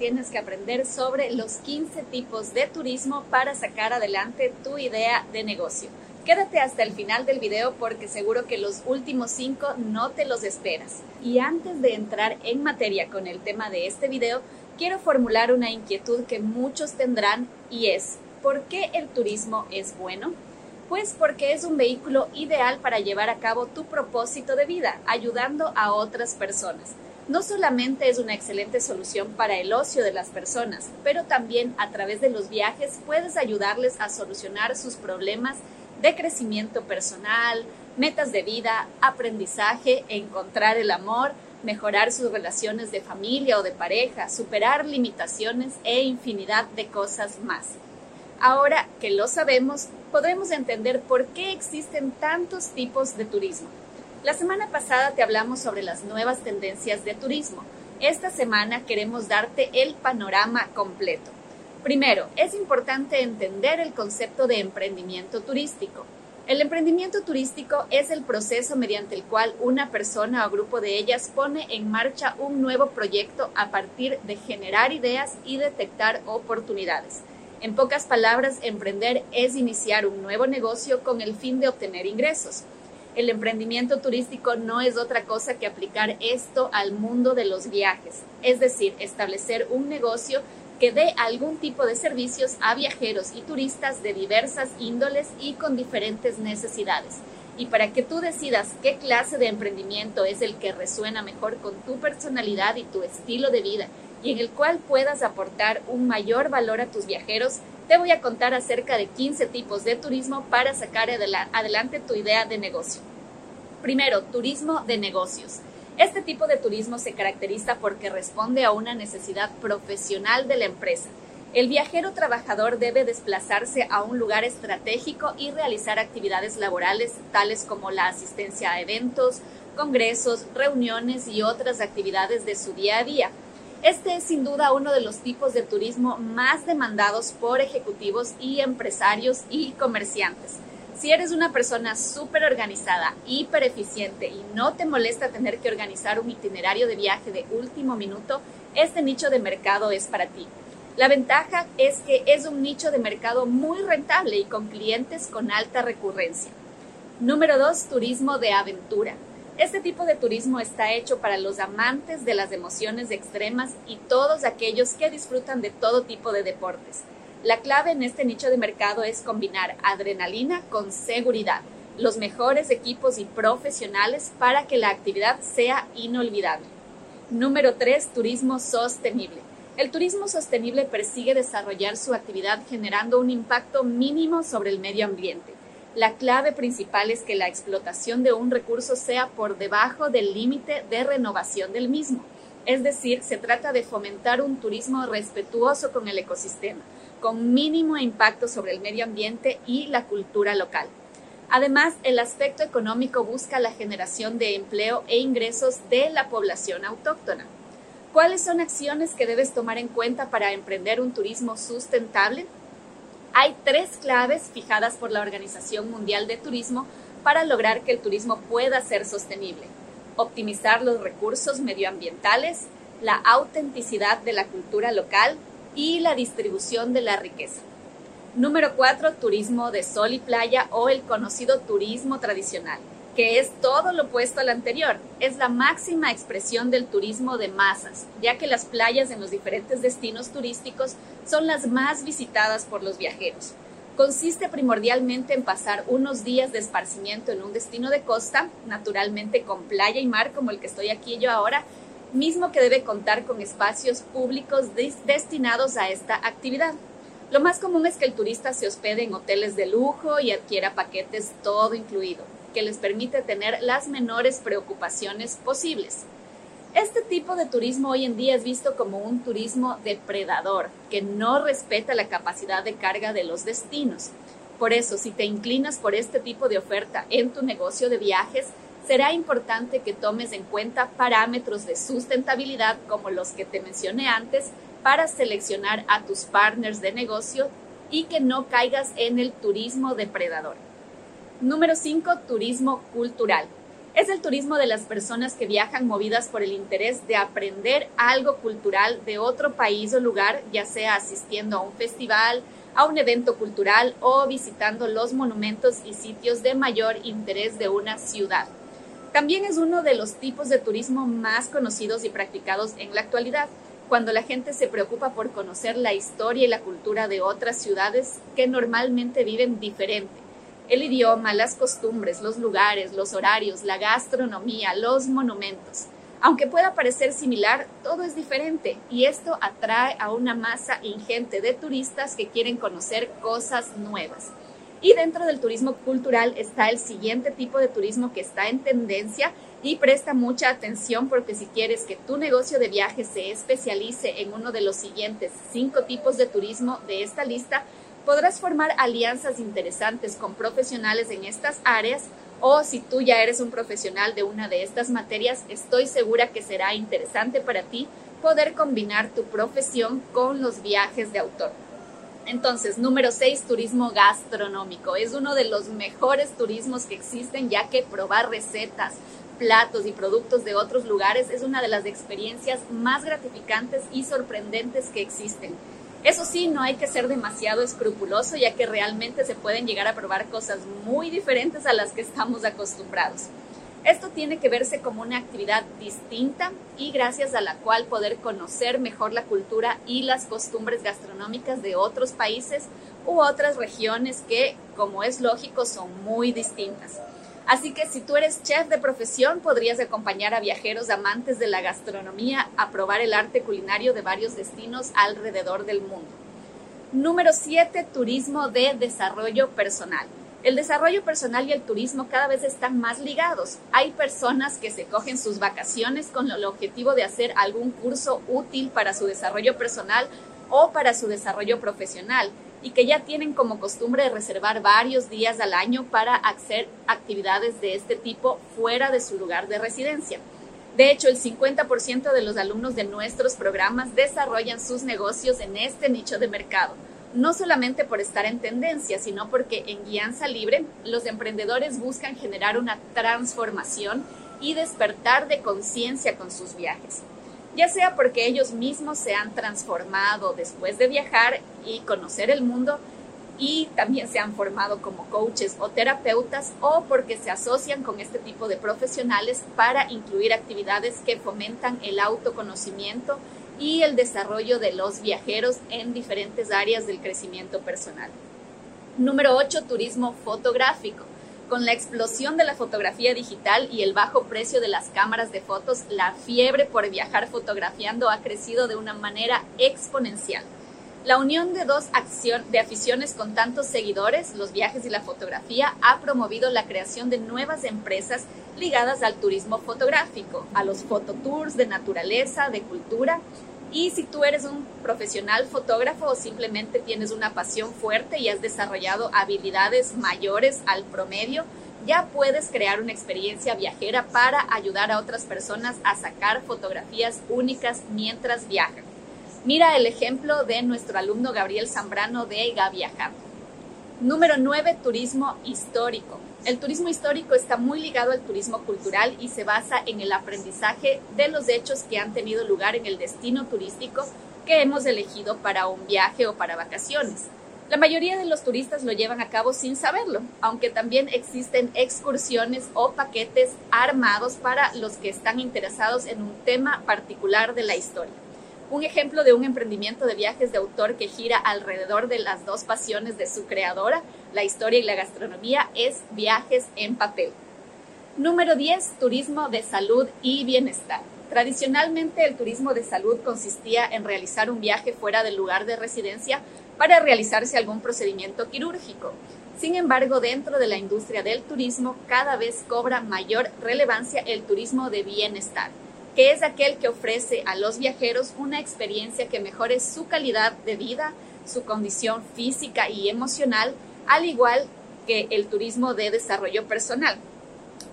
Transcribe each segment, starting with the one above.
Tienes que aprender sobre los 15 tipos de turismo para sacar adelante tu idea de negocio. Quédate hasta el final del video porque seguro que los últimos 5 no te los esperas. Y antes de entrar en materia con el tema de este video, quiero formular una inquietud que muchos tendrán y es, ¿por qué el turismo es bueno? Pues porque es un vehículo ideal para llevar a cabo tu propósito de vida, ayudando a otras personas no solamente es una excelente solución para el ocio de las personas, pero también a través de los viajes puedes ayudarles a solucionar sus problemas de crecimiento personal, metas de vida, aprendizaje, encontrar el amor, mejorar sus relaciones de familia o de pareja, superar limitaciones e infinidad de cosas más. Ahora que lo sabemos, podremos entender por qué existen tantos tipos de turismo. La semana pasada te hablamos sobre las nuevas tendencias de turismo. Esta semana queremos darte el panorama completo. Primero, es importante entender el concepto de emprendimiento turístico. El emprendimiento turístico es el proceso mediante el cual una persona o grupo de ellas pone en marcha un nuevo proyecto a partir de generar ideas y detectar oportunidades. En pocas palabras, emprender es iniciar un nuevo negocio con el fin de obtener ingresos. El emprendimiento turístico no es otra cosa que aplicar esto al mundo de los viajes, es decir, establecer un negocio que dé algún tipo de servicios a viajeros y turistas de diversas índoles y con diferentes necesidades. Y para que tú decidas qué clase de emprendimiento es el que resuena mejor con tu personalidad y tu estilo de vida y en el cual puedas aportar un mayor valor a tus viajeros, te voy a contar acerca de 15 tipos de turismo para sacar adelante tu idea de negocio. Primero, turismo de negocios. Este tipo de turismo se caracteriza porque responde a una necesidad profesional de la empresa. El viajero trabajador debe desplazarse a un lugar estratégico y realizar actividades laborales tales como la asistencia a eventos, congresos, reuniones y otras actividades de su día a día este es sin duda uno de los tipos de turismo más demandados por ejecutivos y empresarios y comerciantes. Si eres una persona súper organizada, hiper eficiente y no te molesta tener que organizar un itinerario de viaje de último minuto, este nicho de mercado es para ti. La ventaja es que es un nicho de mercado muy rentable y con clientes con alta recurrencia. Número 2. Turismo de aventura. Este tipo de turismo está hecho para los amantes de las emociones extremas y todos aquellos que disfrutan de todo tipo de deportes. La clave en este nicho de mercado es combinar adrenalina con seguridad, los mejores equipos y profesionales para que la actividad sea inolvidable. Número 3. Turismo sostenible. El turismo sostenible persigue desarrollar su actividad generando un impacto mínimo sobre el medio ambiente la clave principal es que la explotación de un recurso sea por debajo del límite de renovación del mismo. Es decir, se trata de fomentar un turismo respetuoso con el ecosistema, con mínimo impacto sobre el medio ambiente y la cultura local. Además, el aspecto económico busca la generación de empleo e ingresos de la población autóctona. ¿Cuáles son acciones que debes tomar en cuenta para emprender un turismo sustentable? Hay tres claves fijadas por la Organización Mundial de Turismo para lograr que el turismo pueda ser sostenible. Optimizar los recursos medioambientales, la autenticidad de la cultura local y la distribución de la riqueza. Número 4. Turismo de sol y playa o el conocido turismo tradicional es todo lo opuesto al anterior. Es la máxima expresión del turismo de masas, ya que las playas en los diferentes destinos turísticos son las más visitadas por los viajeros. Consiste primordialmente en pasar unos días de esparcimiento en un destino de costa, naturalmente con playa y mar como el que estoy aquí yo ahora, mismo que debe contar con espacios públicos destinados a esta actividad. Lo más común es que el turista se hospede en hoteles de lujo y adquiera paquetes todo incluido que les permite tener las menores preocupaciones posibles. Este tipo de turismo hoy en día es visto como un turismo depredador, que no respeta la capacidad de carga de los destinos. Por eso, si te inclinas por este tipo de oferta en tu negocio de viajes, será importante que tomes en cuenta parámetros de sustentabilidad como los que te mencioné antes para seleccionar a tus partners de negocio y que no caigas en el turismo depredador. Número 5. Turismo cultural. Es el turismo de las personas que viajan movidas por el interés de aprender algo cultural de otro país o lugar, ya sea asistiendo a un festival, a un evento cultural o visitando los monumentos y sitios de mayor interés de una ciudad. También es uno de los tipos de turismo más conocidos y practicados en la actualidad, cuando la gente se preocupa por conocer la historia y la cultura de otras ciudades que normalmente viven diferente. El idioma, las costumbres, los lugares, los horarios, la gastronomía, los monumentos. Aunque pueda parecer similar, todo es diferente y esto atrae a una masa ingente de turistas que quieren conocer cosas nuevas. Y dentro del turismo cultural está el siguiente tipo de turismo que está en tendencia y presta mucha atención porque si quieres que tu negocio de viajes se especialice en uno de los siguientes cinco tipos de turismo de esta lista, podrás formar alianzas interesantes con profesionales en estas áreas o si tú ya eres un profesional de una de estas materias, estoy segura que será interesante para ti poder combinar tu profesión con los viajes de autor. Entonces, número 6, turismo gastronómico. Es uno de los mejores turismos que existen ya que probar recetas, platos y productos de otros lugares es una de las experiencias más gratificantes y sorprendentes que existen. Eso sí, no hay que ser demasiado escrupuloso ya que realmente se pueden llegar a probar cosas muy diferentes a las que estamos acostumbrados. Esto tiene que verse como una actividad distinta y gracias a la cual poder conocer mejor la cultura y las costumbres gastronómicas de otros países u otras regiones que, como es lógico, son muy distintas. Así que si tú eres chef de profesión, podrías acompañar a viajeros amantes de la gastronomía a probar el arte culinario de varios destinos alrededor del mundo. Número 7. Turismo de desarrollo personal. El desarrollo personal y el turismo cada vez están más ligados. Hay personas que se cogen sus vacaciones con el objetivo de hacer algún curso útil para su desarrollo personal o para su desarrollo profesional y que ya tienen como costumbre reservar varios días al año para hacer actividades de este tipo fuera de su lugar de residencia. De hecho, el 50% de los alumnos de nuestros programas desarrollan sus negocios en este nicho de mercado, no solamente por estar en tendencia, sino porque en Guianza Libre los emprendedores buscan generar una transformación y despertar de conciencia con sus viajes ya sea porque ellos mismos se han transformado después de viajar y conocer el mundo y también se han formado como coaches o terapeutas o porque se asocian con este tipo de profesionales para incluir actividades que fomentan el autoconocimiento y el desarrollo de los viajeros en diferentes áreas del crecimiento personal. Número 8, turismo fotográfico. Con la explosión de la fotografía digital y el bajo precio de las cámaras de fotos, la fiebre por viajar fotografiando ha crecido de una manera exponencial. La unión de dos de aficiones con tantos seguidores, los viajes y la fotografía, ha promovido la creación de nuevas empresas ligadas al turismo fotográfico, a los fototours de naturaleza, de cultura y si tú eres un profesional fotógrafo o simplemente tienes una pasión fuerte y has desarrollado habilidades mayores al promedio, ya puedes crear una experiencia viajera para ayudar a otras personas a sacar fotografías únicas mientras viajan. Mira el ejemplo de nuestro alumno Gabriel Zambrano de Gaviajar. Número 9, turismo histórico. El turismo histórico está muy ligado al turismo cultural y se basa en el aprendizaje de los hechos que han tenido lugar en el destino turístico que hemos elegido para un viaje o para vacaciones. La mayoría de los turistas lo llevan a cabo sin saberlo, aunque también existen excursiones o paquetes armados para los que están interesados en un tema particular de la historia. Un ejemplo de un emprendimiento de viajes de autor que gira alrededor de las dos pasiones de su creadora, la historia y la gastronomía, es Viajes en Papel. Número 10. Turismo de salud y bienestar. Tradicionalmente el turismo de salud consistía en realizar un viaje fuera del lugar de residencia para realizarse algún procedimiento quirúrgico. Sin embargo, dentro de la industria del turismo cada vez cobra mayor relevancia el turismo de bienestar que es aquel que ofrece a los viajeros una experiencia que mejore su calidad de vida, su condición física y emocional, al igual que el turismo de desarrollo personal.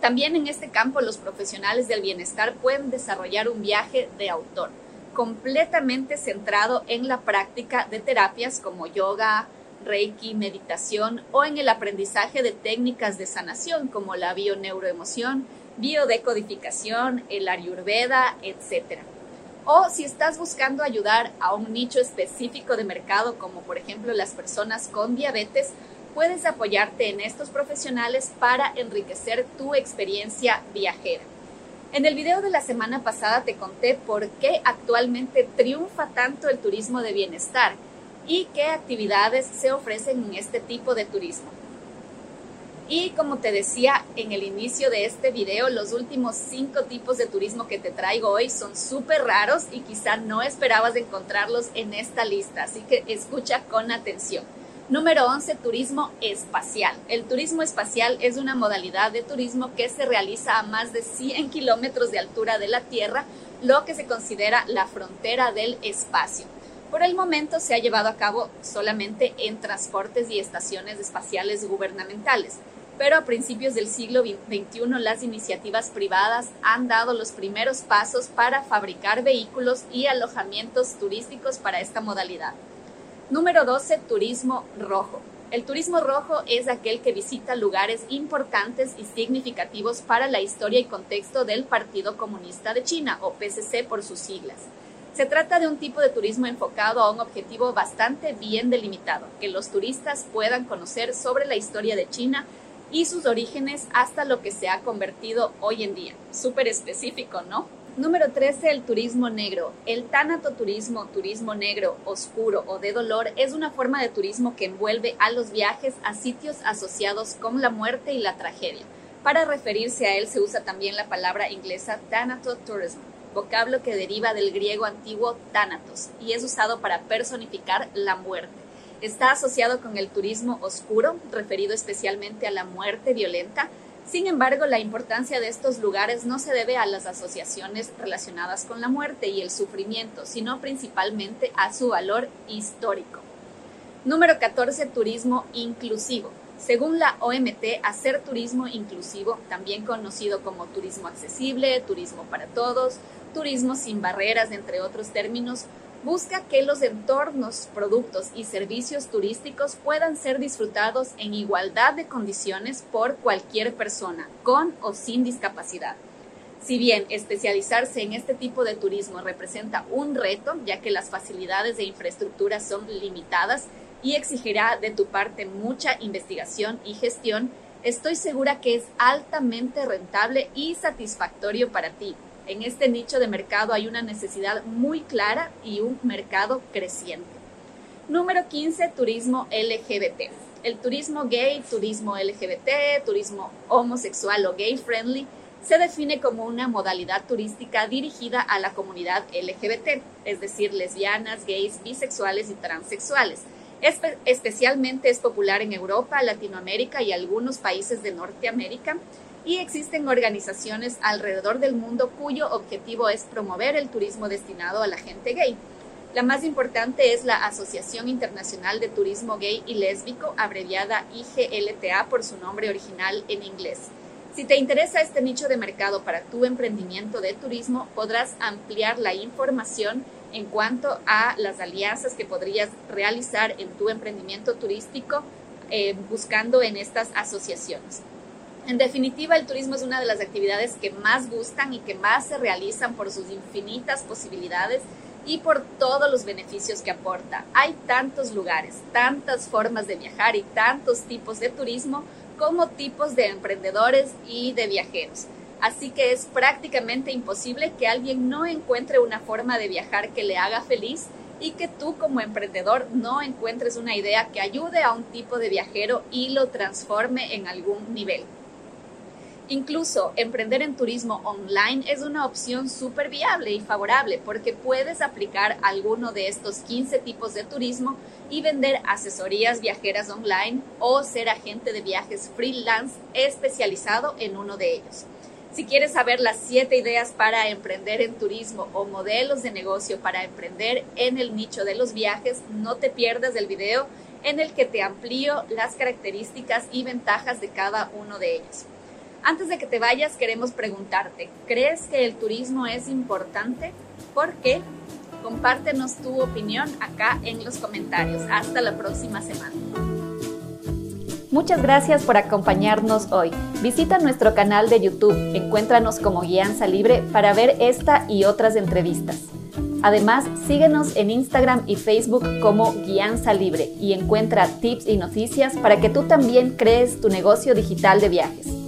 También en este campo los profesionales del bienestar pueden desarrollar un viaje de autor, completamente centrado en la práctica de terapias como yoga, reiki, meditación o en el aprendizaje de técnicas de sanación como la bioneuroemoción, biodecodificación, el ayurveda, etc. O si estás buscando ayudar a un nicho específico de mercado como por ejemplo las personas con diabetes, puedes apoyarte en estos profesionales para enriquecer tu experiencia viajera. En el video de la semana pasada te conté por qué actualmente triunfa tanto el turismo de bienestar y qué actividades se ofrecen en este tipo de turismo. Y como te decía en el inicio de este video, los últimos cinco tipos de turismo que te traigo hoy son súper raros y quizá no esperabas encontrarlos en esta lista, así que escucha con atención. Número 11, turismo espacial. El turismo espacial es una modalidad de turismo que se realiza a más de 100 kilómetros de altura de la Tierra, lo que se considera la frontera del espacio. Por el momento se ha llevado a cabo solamente en transportes y estaciones espaciales gubernamentales, pero a principios del siglo XXI las iniciativas privadas han dado los primeros pasos para fabricar vehículos y alojamientos turísticos para esta modalidad. Número 12. Turismo rojo. El turismo rojo es aquel que visita lugares importantes y significativos para la historia y contexto del Partido Comunista de China, o PCC por sus siglas. Se trata de un tipo de turismo enfocado a un objetivo bastante bien delimitado, que los turistas puedan conocer sobre la historia de China y sus orígenes hasta lo que se ha convertido hoy en día. Súper específico, ¿no? Número 13, el turismo negro. El tanatoturismo, turismo negro, oscuro o de dolor es una forma de turismo que envuelve a los viajes a sitios asociados con la muerte y la tragedia. Para referirse a él se usa también la palabra inglesa thanatotourism, vocablo que deriva del griego antiguo thanatos y es usado para personificar la muerte. Está asociado con el turismo oscuro, referido especialmente a la muerte violenta, sin embargo, la importancia de estos lugares no se debe a las asociaciones relacionadas con la muerte y el sufrimiento, sino principalmente a su valor histórico. Número 14. Turismo inclusivo. Según la OMT, hacer turismo inclusivo, también conocido como turismo accesible, turismo para todos, turismo sin barreras, entre otros términos, busca que los entornos, productos y servicios turísticos puedan ser disfrutados en igualdad de condiciones por cualquier persona, con o sin discapacidad. Si bien especializarse en este tipo de turismo representa un reto, ya que las facilidades de infraestructura son limitadas y exigirá de tu parte mucha investigación y gestión, estoy segura que es altamente rentable y satisfactorio para ti en este nicho de mercado hay una necesidad muy clara y un mercado creciente. Número 15, turismo LGBT. El turismo gay, turismo LGBT, turismo homosexual o gay friendly se define como una modalidad turística dirigida a la comunidad LGBT, es decir, lesbianas, gays, bisexuales y transexuales. especialmente es popular en Europa, Latinoamérica y algunos países de Norteamérica y existen organizaciones alrededor del mundo cuyo objetivo es promover el turismo destinado a la gente gay. La más importante es la Asociación Internacional de Turismo Gay y Lésbico, abreviada IGLTA por su nombre original en inglés. Si te interesa este nicho de mercado para tu emprendimiento de turismo, podrás ampliar la información en cuanto a las alianzas que podrías realizar en tu emprendimiento turístico eh, buscando en estas asociaciones. En definitiva, el turismo es una de las actividades que más gustan y que más se realizan por sus infinitas posibilidades y por todos los beneficios que aporta. Hay tantos lugares, tantas formas de viajar y tantos tipos de turismo como tipos de emprendedores y de viajeros. Así que es prácticamente imposible que alguien no encuentre una forma de viajar que le haga feliz y que tú como emprendedor no encuentres una idea que ayude a un tipo de viajero y lo transforme en algún nivel. Incluso emprender en turismo online es una opción súper viable y favorable porque puedes aplicar alguno de estos 15 tipos de turismo y vender asesorías viajeras online o ser agente de viajes freelance especializado en uno de ellos. Si quieres saber las siete ideas para emprender en turismo o modelos de negocio para emprender en el nicho de los viajes, no te pierdas el video en el que te amplío las características y ventajas de cada uno de ellos. Antes de que te vayas, queremos preguntarte, ¿crees que el turismo es importante? ¿Por qué? Compártenos tu opinión acá en los comentarios. Hasta la próxima semana. Muchas gracias por acompañarnos hoy. Visita nuestro canal de YouTube, encuéntranos como Guianza Libre para ver esta y otras entrevistas. Además, síguenos en Instagram y Facebook como Guianza Libre y encuentra tips y noticias para que tú también crees tu negocio digital de viajes.